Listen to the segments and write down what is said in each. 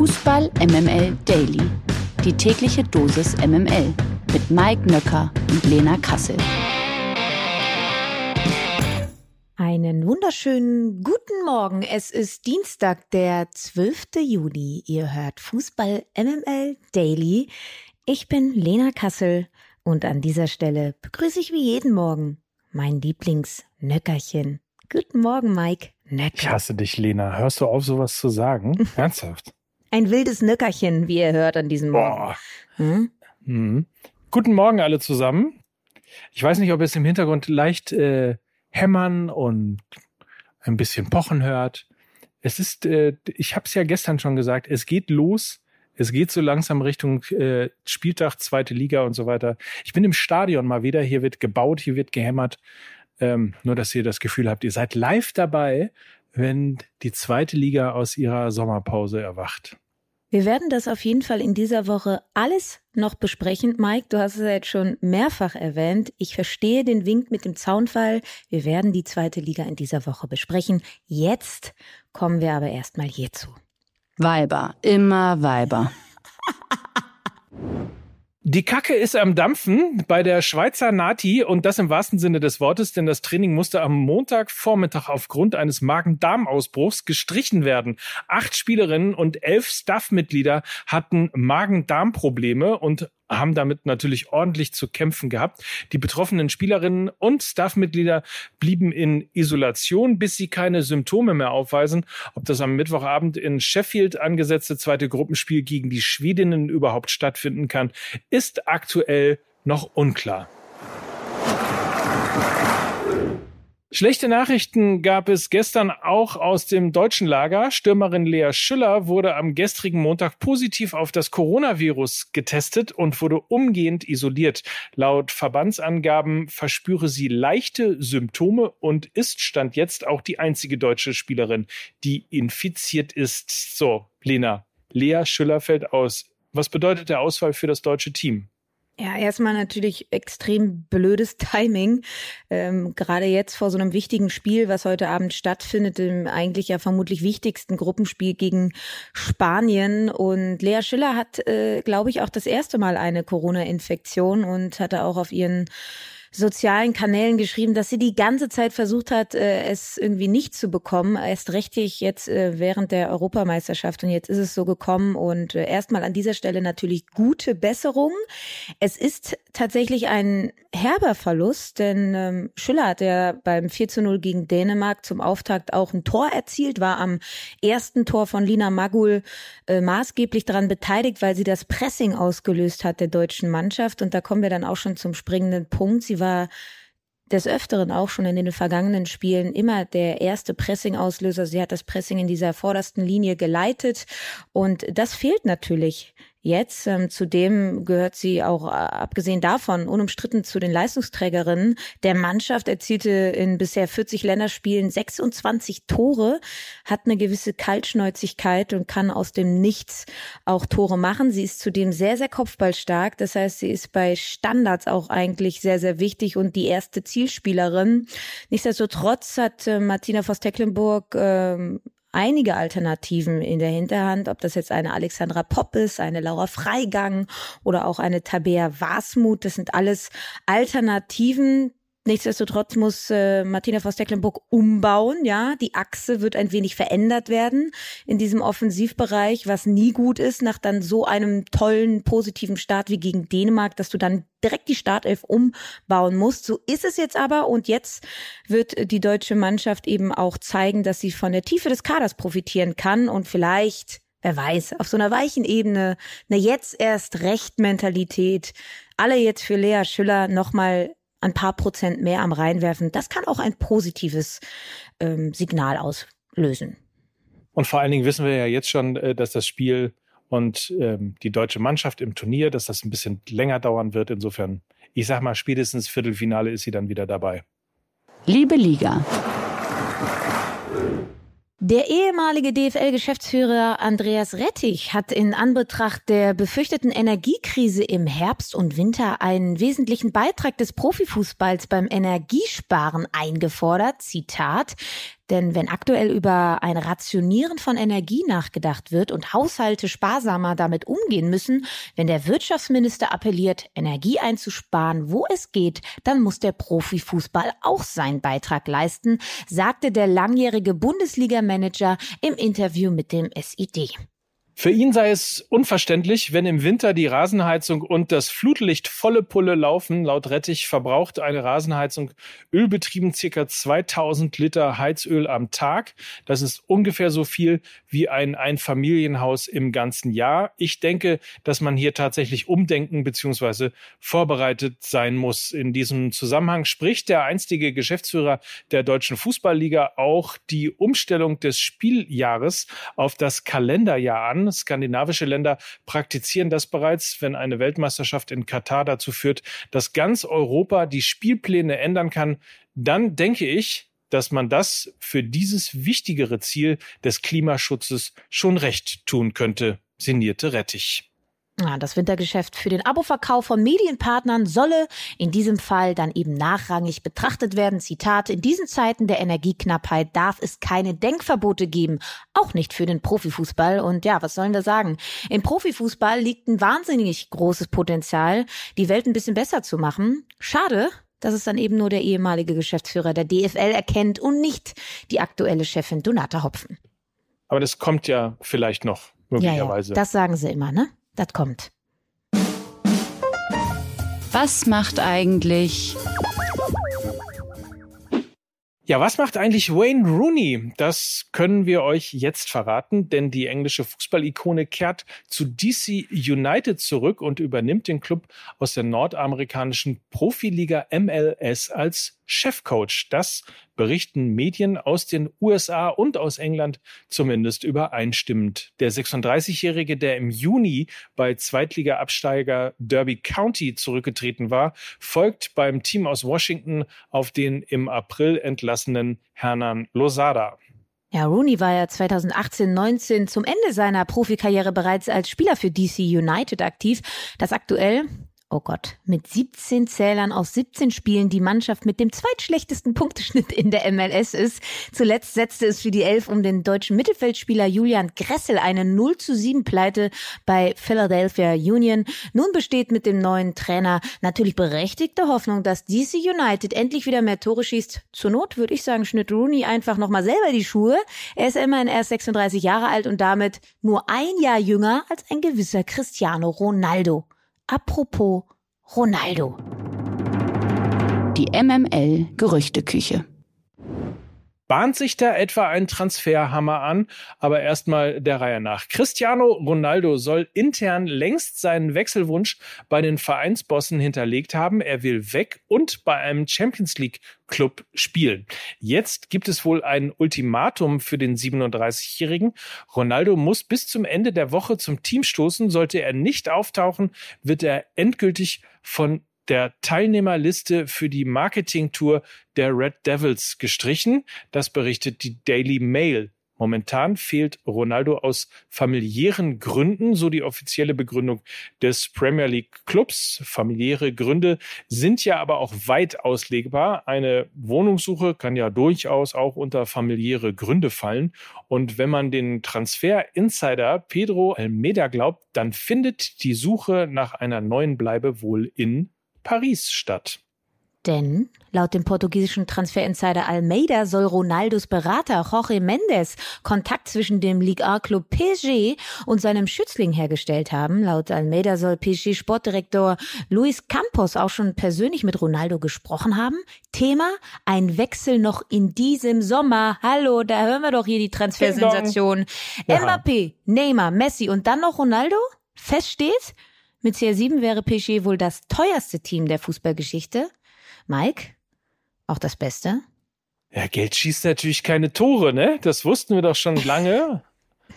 Fußball MML Daily. Die tägliche Dosis MML mit Mike Nöcker und Lena Kassel. Einen wunderschönen guten Morgen. Es ist Dienstag, der 12. Juni. Ihr hört Fußball MML Daily. Ich bin Lena Kassel und an dieser Stelle begrüße ich wie jeden Morgen mein Lieblingsnöckerchen. Guten Morgen, Mike. Nöcker. Ich hasse dich, Lena. Hörst du auf, sowas zu sagen? Ernsthaft? Ein wildes Nöckerchen, wie ihr hört an diesem Morgen. Hm? Mhm. Guten Morgen alle zusammen. Ich weiß nicht, ob ihr es im Hintergrund leicht äh, hämmern und ein bisschen pochen hört. Es ist, äh, ich habe es ja gestern schon gesagt, es geht los. Es geht so langsam Richtung äh, Spieltag, zweite Liga und so weiter. Ich bin im Stadion mal wieder. Hier wird gebaut, hier wird gehämmert. Ähm, nur, dass ihr das Gefühl habt, ihr seid live dabei, wenn die zweite Liga aus ihrer Sommerpause erwacht. Wir werden das auf jeden Fall in dieser Woche alles noch besprechen. Mike, du hast es ja jetzt schon mehrfach erwähnt. Ich verstehe den Wink mit dem Zaunfall. Wir werden die zweite Liga in dieser Woche besprechen. Jetzt kommen wir aber erstmal hierzu. Weiber, immer Weiber. Die Kacke ist am Dampfen bei der Schweizer Nati und das im wahrsten Sinne des Wortes, denn das Training musste am Montagvormittag aufgrund eines Magen-Darm-Ausbruchs gestrichen werden. Acht Spielerinnen und elf Staff-Mitglieder hatten Magen-Darm-Probleme und haben damit natürlich ordentlich zu kämpfen gehabt. Die betroffenen Spielerinnen und Staffmitglieder blieben in Isolation, bis sie keine Symptome mehr aufweisen. Ob das am Mittwochabend in Sheffield angesetzte zweite Gruppenspiel gegen die Schwedinnen überhaupt stattfinden kann, ist aktuell noch unklar. Schlechte Nachrichten gab es gestern auch aus dem deutschen Lager. Stürmerin Lea Schüller wurde am gestrigen Montag positiv auf das Coronavirus getestet und wurde umgehend isoliert. Laut Verbandsangaben verspüre sie leichte Symptome und ist stand jetzt auch die einzige deutsche Spielerin, die infiziert ist. So, Lena, Lea Schüller fällt aus. Was bedeutet der Ausfall für das deutsche Team? Ja, erstmal natürlich extrem blödes Timing. Ähm, gerade jetzt vor so einem wichtigen Spiel, was heute Abend stattfindet, im eigentlich ja vermutlich wichtigsten Gruppenspiel gegen Spanien. Und Lea Schiller hat, äh, glaube ich, auch das erste Mal eine Corona-Infektion und hatte auch auf ihren sozialen Kanälen geschrieben, dass sie die ganze Zeit versucht hat, äh, es irgendwie nicht zu bekommen. Erst richtig jetzt äh, während der Europameisterschaft. Und jetzt ist es so gekommen. Und äh, erstmal an dieser Stelle natürlich gute Besserung. Es ist tatsächlich ein herber Verlust, denn ähm, Schüller hat ja beim 4 zu 0 gegen Dänemark zum Auftakt auch ein Tor erzielt, war am ersten Tor von Lina Magul äh, maßgeblich daran beteiligt, weil sie das Pressing ausgelöst hat der deutschen Mannschaft. Und da kommen wir dann auch schon zum springenden Punkt. Sie war des Öfteren auch schon in den vergangenen Spielen immer der erste Pressing-Auslöser. Sie hat das Pressing in dieser vordersten Linie geleitet und das fehlt natürlich jetzt. Ähm, zudem gehört sie auch, äh, abgesehen davon, unumstritten zu den Leistungsträgerinnen der Mannschaft, erzielte in bisher 40 Länderspielen 26 Tore, hat eine gewisse Kaltschnäuzigkeit und kann aus dem Nichts auch Tore machen. Sie ist zudem sehr, sehr kopfballstark. Das heißt, sie ist bei Standards auch eigentlich sehr, sehr wichtig und die erste Zielspielerin. Nichtsdestotrotz hat äh, Martina Voss-Tecklenburg äh, einige Alternativen in der Hinterhand, ob das jetzt eine Alexandra Popp ist, eine Laura Freigang oder auch eine Tabea Wasmuth. Das sind alles Alternativen, Nichtsdestotrotz muss äh, Martina Voss-Tecklenburg umbauen, ja. Die Achse wird ein wenig verändert werden in diesem Offensivbereich, was nie gut ist, nach dann so einem tollen, positiven Start wie gegen Dänemark, dass du dann direkt die Startelf umbauen musst. So ist es jetzt aber und jetzt wird die deutsche Mannschaft eben auch zeigen, dass sie von der Tiefe des Kaders profitieren kann und vielleicht wer weiß, auf so einer weichen Ebene, eine jetzt erst Recht Mentalität, alle jetzt für Lea Schüller nochmal ein paar Prozent mehr am reinwerfen, das kann auch ein positives ähm, Signal auslösen. Und vor allen Dingen wissen wir ja jetzt schon, äh, dass das Spiel und ähm, die deutsche Mannschaft im Turnier, dass das ein bisschen länger dauern wird. Insofern, ich sag mal, spätestens Viertelfinale ist sie dann wieder dabei. Liebe Liga. Der ehemalige DFL-Geschäftsführer Andreas Rettich hat in Anbetracht der befürchteten Energiekrise im Herbst und Winter einen wesentlichen Beitrag des Profifußballs beim Energiesparen eingefordert. Zitat. Denn wenn aktuell über ein Rationieren von Energie nachgedacht wird und Haushalte sparsamer damit umgehen müssen, wenn der Wirtschaftsminister appelliert, Energie einzusparen, wo es geht, dann muss der Profifußball auch seinen Beitrag leisten, sagte der langjährige Bundesliga-Manager im Interview mit dem SID. Für ihn sei es unverständlich, wenn im Winter die Rasenheizung und das Flutlicht volle Pulle laufen. Laut Rettich verbraucht eine Rasenheizung ölbetrieben circa 2000 Liter Heizöl am Tag. Das ist ungefähr so viel wie ein Einfamilienhaus im ganzen Jahr. Ich denke, dass man hier tatsächlich umdenken bzw. vorbereitet sein muss. In diesem Zusammenhang spricht der einstige Geschäftsführer der Deutschen Fußballliga auch die Umstellung des Spieljahres auf das Kalenderjahr an. Skandinavische Länder praktizieren das bereits, wenn eine Weltmeisterschaft in Katar dazu führt, dass ganz Europa die Spielpläne ändern kann. Dann denke ich, dass man das für dieses wichtigere Ziel des Klimaschutzes schon recht tun könnte, sinnierte Rettich. Das Wintergeschäft für den Aboverkauf von Medienpartnern solle in diesem Fall dann eben nachrangig betrachtet werden. Zitat, in diesen Zeiten der Energieknappheit darf es keine Denkverbote geben, auch nicht für den Profifußball. Und ja, was sollen wir sagen? Im Profifußball liegt ein wahnsinnig großes Potenzial, die Welt ein bisschen besser zu machen. Schade, dass es dann eben nur der ehemalige Geschäftsführer der DFL erkennt und nicht die aktuelle Chefin Donata Hopfen. Aber das kommt ja vielleicht noch, möglicherweise. Ja, ja, das sagen sie immer, ne? Das kommt. Was macht eigentlich ja, was macht eigentlich Wayne Rooney? Das können wir euch jetzt verraten, denn die englische Fußballikone kehrt zu DC United zurück und übernimmt den Club aus der nordamerikanischen Profiliga MLS als Chefcoach. Das berichten Medien aus den USA und aus England zumindest übereinstimmend. Der 36-Jährige, der im Juni bei Zweitliga-Absteiger Derby County zurückgetreten war, folgt beim Team aus Washington auf den im April entlassenen Hernan Lozada. Ja, Rooney war ja 2018-19 zum Ende seiner Profikarriere bereits als Spieler für DC United aktiv, das aktuell oh Gott, mit 17 Zählern aus 17 Spielen die Mannschaft mit dem zweitschlechtesten Punkteschnitt in der MLS ist. Zuletzt setzte es für die Elf um den deutschen Mittelfeldspieler Julian Gressel eine 0 zu 7 Pleite bei Philadelphia Union. Nun besteht mit dem neuen Trainer natürlich berechtigte Hoffnung, dass DC United endlich wieder mehr Tore schießt. Zur Not würde ich sagen, schnitt Rooney einfach nochmal selber die Schuhe. Er ist immerhin erst 36 Jahre alt und damit nur ein Jahr jünger als ein gewisser Cristiano Ronaldo. Apropos Ronaldo. Die MML Gerüchteküche. Bahnt sich da etwa ein Transferhammer an? Aber erstmal der Reihe nach. Cristiano Ronaldo soll intern längst seinen Wechselwunsch bei den Vereinsbossen hinterlegt haben. Er will weg und bei einem Champions League Club spielen. Jetzt gibt es wohl ein Ultimatum für den 37-Jährigen. Ronaldo muss bis zum Ende der Woche zum Team stoßen. Sollte er nicht auftauchen, wird er endgültig von der Teilnehmerliste für die Marketingtour der Red Devils gestrichen. Das berichtet die Daily Mail. Momentan fehlt Ronaldo aus familiären Gründen, so die offizielle Begründung des Premier League Clubs. Familiäre Gründe sind ja aber auch weit auslegbar. Eine Wohnungssuche kann ja durchaus auch unter familiäre Gründe fallen. Und wenn man den Transfer Insider Pedro Almeida glaubt, dann findet die Suche nach einer neuen Bleibe wohl in Paris statt. Denn laut dem portugiesischen Transferinsider Almeida soll Ronaldos Berater Jorge Mendes Kontakt zwischen dem Ligue A-Club PSG und seinem Schützling hergestellt haben. Laut Almeida soll PSG-Sportdirektor Luis Campos auch schon persönlich mit Ronaldo gesprochen haben. Thema, ein Wechsel noch in diesem Sommer. Hallo, da hören wir doch hier die Transfersensation. Ja. Mbappé, Neymar, Messi und dann noch Ronaldo? Fest steht, mit CR7 wäre PSG wohl das teuerste Team der Fußballgeschichte. Mike, auch das Beste? Ja, Geld schießt natürlich keine Tore, ne? Das wussten wir doch schon lange.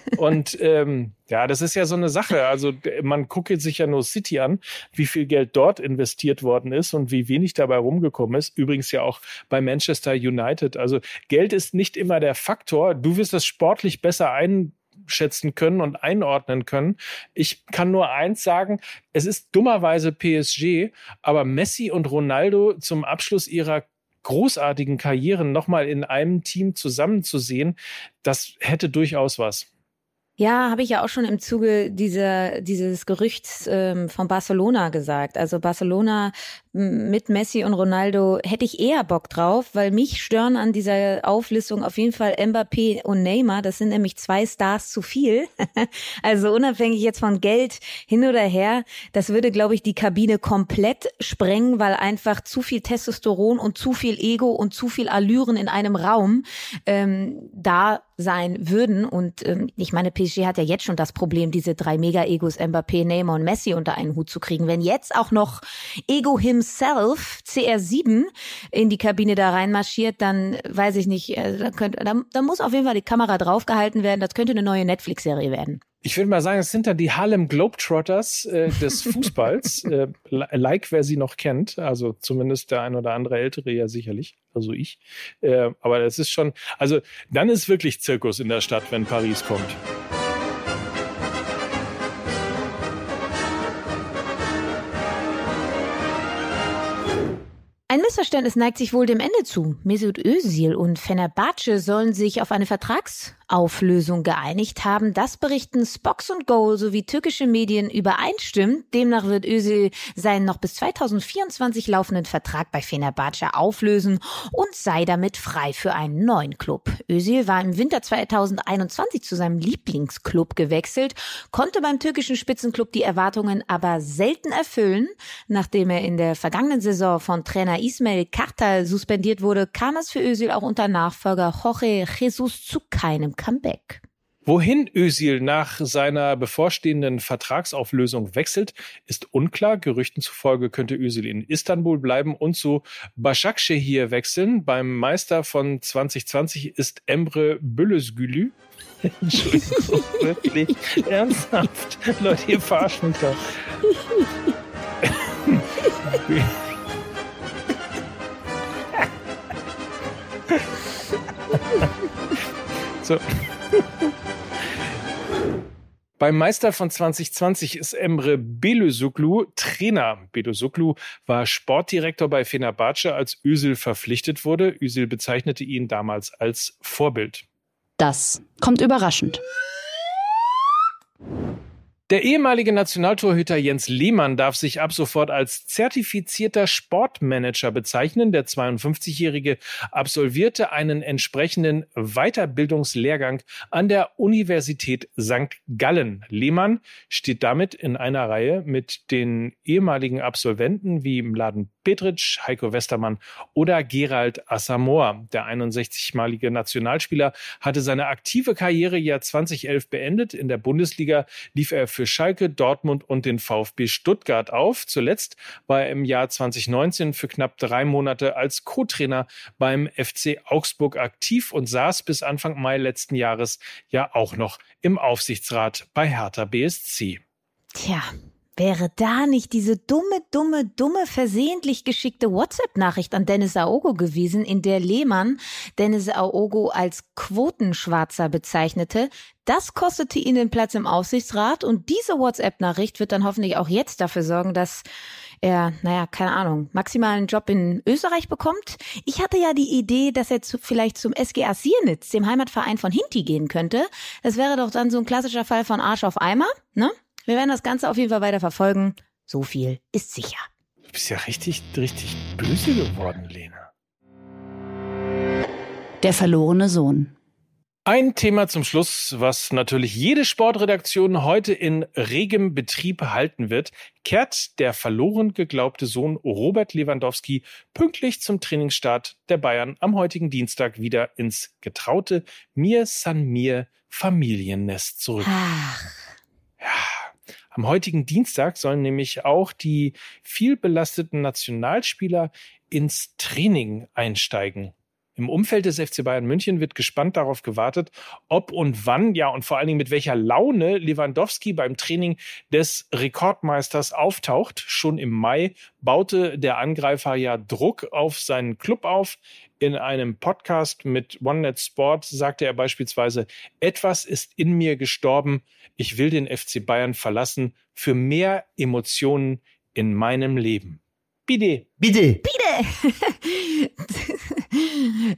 Und ähm, ja, das ist ja so eine Sache. Also man guckt sich ja nur City an, wie viel Geld dort investiert worden ist und wie wenig dabei rumgekommen ist. Übrigens ja auch bei Manchester United. Also Geld ist nicht immer der Faktor. Du wirst das sportlich besser ein einschätzen können und einordnen können. Ich kann nur eins sagen, es ist dummerweise PSG, aber Messi und Ronaldo zum Abschluss ihrer großartigen Karrieren nochmal in einem Team zusammenzusehen, das hätte durchaus was. Ja, habe ich ja auch schon im Zuge dieser, dieses Gerüchts ähm, von Barcelona gesagt. Also Barcelona mit Messi und Ronaldo hätte ich eher Bock drauf, weil mich stören an dieser Auflistung auf jeden Fall Mbappé und Neymar. Das sind nämlich zwei Stars zu viel. also unabhängig jetzt von Geld hin oder her, das würde, glaube ich, die Kabine komplett sprengen, weil einfach zu viel Testosteron und zu viel Ego und zu viel Allüren in einem Raum ähm, da sein würden. Und ähm, ich meine, PSG hat ja jetzt schon das Problem, diese drei Mega-Egos Mbappé, Neymar und Messi unter einen Hut zu kriegen. Wenn jetzt auch noch Ego himself, CR7, in die Kabine da reinmarschiert, dann weiß ich nicht, äh, da, könnte, da, da muss auf jeden Fall die Kamera draufgehalten werden. Das könnte eine neue Netflix-Serie werden. Ich würde mal sagen, es sind dann die Harlem Globetrotters äh, des Fußballs, äh, like wer sie noch kennt, also zumindest der ein oder andere Ältere ja sicherlich, also ich. Äh, aber das ist schon, also dann ist wirklich Zirkus in der Stadt, wenn Paris kommt. Ein Missverständnis neigt sich wohl dem Ende zu. Mesut Özil und Fenerbahce sollen sich auf eine Vertrags Auflösung geeinigt haben. Das berichten Spox und Goal sowie türkische Medien übereinstimmt. Demnach wird Özil seinen noch bis 2024 laufenden Vertrag bei Fenerbahce auflösen und sei damit frei für einen neuen Club. Özil war im Winter 2021 zu seinem Lieblingsclub gewechselt, konnte beim türkischen Spitzenclub die Erwartungen aber selten erfüllen. Nachdem er in der vergangenen Saison von Trainer Ismail Kartal suspendiert wurde, kam es für Özil auch unter Nachfolger Jorge Jesus zu keinem Comeback. Wohin Özil nach seiner bevorstehenden Vertragsauflösung wechselt, ist unklar. Gerüchten zufolge könnte Özil in Istanbul bleiben und zu Başakşehir wechseln. Beim Meister von 2020 ist Emre Bölözgülü. Entschuldigung, wirklich ernsthaft. Leute, ihr verarscht mich doch. So. Beim Meister von 2020 ist Emre Belösuglu Trainer. Belösuglu war Sportdirektor bei Fenerbahce, als Özil verpflichtet wurde. Özil bezeichnete ihn damals als Vorbild. Das kommt überraschend. Der ehemalige Nationaltorhüter Jens Lehmann darf sich ab sofort als zertifizierter Sportmanager bezeichnen. Der 52-Jährige absolvierte einen entsprechenden Weiterbildungslehrgang an der Universität St. Gallen. Lehmann steht damit in einer Reihe mit den ehemaligen Absolventen wie Mladen Petric, Heiko Westermann oder Gerald Asamoah. Der 61-malige Nationalspieler hatte seine aktive Karriere ja 2011 beendet. In der Bundesliga lief er für Schalke, Dortmund und den VfB Stuttgart auf. Zuletzt war er im Jahr 2019 für knapp drei Monate als Co-Trainer beim FC Augsburg aktiv und saß bis Anfang Mai letzten Jahres ja auch noch im Aufsichtsrat bei Hertha BSC. Tja, Wäre da nicht diese dumme, dumme, dumme, versehentlich geschickte WhatsApp-Nachricht an Dennis Aogo gewesen, in der Lehmann Dennis Aogo als Quotenschwarzer bezeichnete? Das kostete ihn den Platz im Aufsichtsrat und diese WhatsApp-Nachricht wird dann hoffentlich auch jetzt dafür sorgen, dass er, naja, keine Ahnung, maximal einen Job in Österreich bekommt. Ich hatte ja die Idee, dass er zu, vielleicht zum SGA Siernitz, dem Heimatverein von Hinti, gehen könnte. Das wäre doch dann so ein klassischer Fall von Arsch auf Eimer, ne? Wir werden das Ganze auf jeden Fall weiter verfolgen. So viel ist sicher. Du bist ja richtig, richtig böse geworden, Lena. Der verlorene Sohn. Ein Thema zum Schluss, was natürlich jede Sportredaktion heute in regem Betrieb halten wird, kehrt der verloren geglaubte Sohn Robert Lewandowski pünktlich zum Trainingsstart der Bayern am heutigen Dienstag wieder ins getraute Mir San Mir Familiennest zurück. Ach. Ja, am heutigen Dienstag sollen nämlich auch die viel belasteten Nationalspieler ins Training einsteigen. Im Umfeld des FC Bayern München wird gespannt darauf gewartet, ob und wann, ja und vor allen Dingen mit welcher Laune Lewandowski beim Training des Rekordmeisters auftaucht. Schon im Mai baute der Angreifer ja Druck auf seinen Club auf. In einem Podcast mit OneNet Sport sagte er beispielsweise, etwas ist in mir gestorben. Ich will den FC Bayern verlassen für mehr Emotionen in meinem Leben. Bitte. Bitte. Bitte.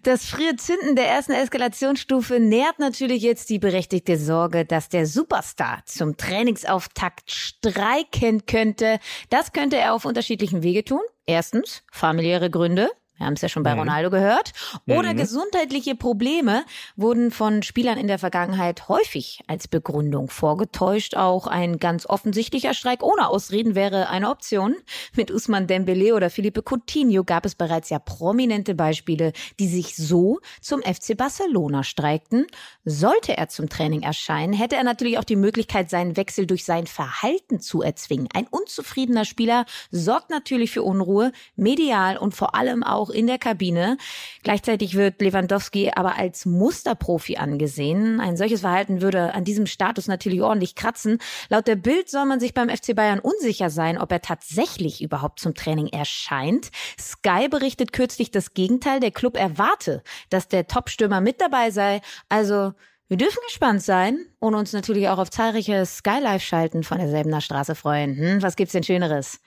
Das frühe Zünden der ersten Eskalationsstufe nährt natürlich jetzt die berechtigte Sorge, dass der Superstar zum Trainingsauftakt streiken könnte. Das könnte er auf unterschiedlichen Wege tun. Erstens familiäre Gründe. Wir haben es ja schon bei mhm. Ronaldo gehört. Oder mhm. gesundheitliche Probleme wurden von Spielern in der Vergangenheit häufig als Begründung vorgetäuscht. Auch ein ganz offensichtlicher Streik ohne Ausreden wäre eine Option. Mit Usman Dembele oder Felipe Coutinho gab es bereits ja prominente Beispiele, die sich so zum FC Barcelona streikten. Sollte er zum Training erscheinen, hätte er natürlich auch die Möglichkeit, seinen Wechsel durch sein Verhalten zu erzwingen. Ein unzufriedener Spieler sorgt natürlich für Unruhe, medial und vor allem auch auch in der Kabine. Gleichzeitig wird Lewandowski aber als Musterprofi angesehen. Ein solches Verhalten würde an diesem Status natürlich ordentlich kratzen. Laut der Bild soll man sich beim FC Bayern unsicher sein, ob er tatsächlich überhaupt zum Training erscheint. Sky berichtet kürzlich das Gegenteil. Der Club erwarte, dass der Topstürmer mit dabei sei. Also wir dürfen gespannt sein und uns natürlich auch auf zahlreiche Sky Live schalten von derselben Straße freuen. Hm, was gibt's denn Schöneres?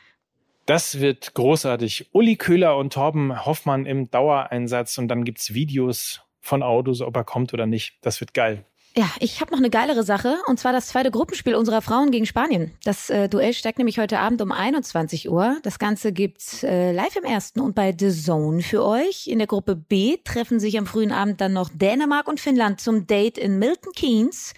Das wird großartig. Uli Köhler und Torben Hoffmann im Dauereinsatz und dann gibt's Videos von Autos, ob er kommt oder nicht. Das wird geil. Ja, ich habe noch eine geilere Sache und zwar das zweite Gruppenspiel unserer Frauen gegen Spanien. Das äh, Duell steigt nämlich heute Abend um 21 Uhr. Das Ganze gibt's äh, live im ersten und bei The Zone für euch. In der Gruppe B treffen sich am frühen Abend dann noch Dänemark und Finnland zum Date in Milton Keynes.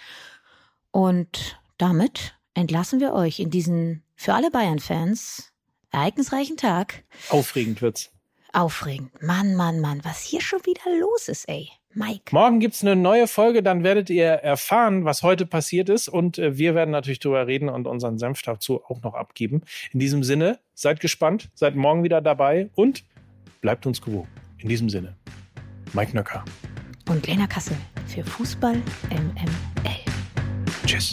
Und damit entlassen wir euch in diesen für alle Bayern-Fans ereignisreichen Tag. Aufregend wird's. Aufregend. Mann, Mann, Mann, was hier schon wieder los ist, ey. Mike. Morgen gibt's eine neue Folge, dann werdet ihr erfahren, was heute passiert ist. Und äh, wir werden natürlich drüber reden und unseren Senf dazu auch noch abgeben. In diesem Sinne, seid gespannt, seid morgen wieder dabei und bleibt uns gewogen. In diesem Sinne, Mike Nöcker. Und Lena Kassel für Fußball MML. Tschüss.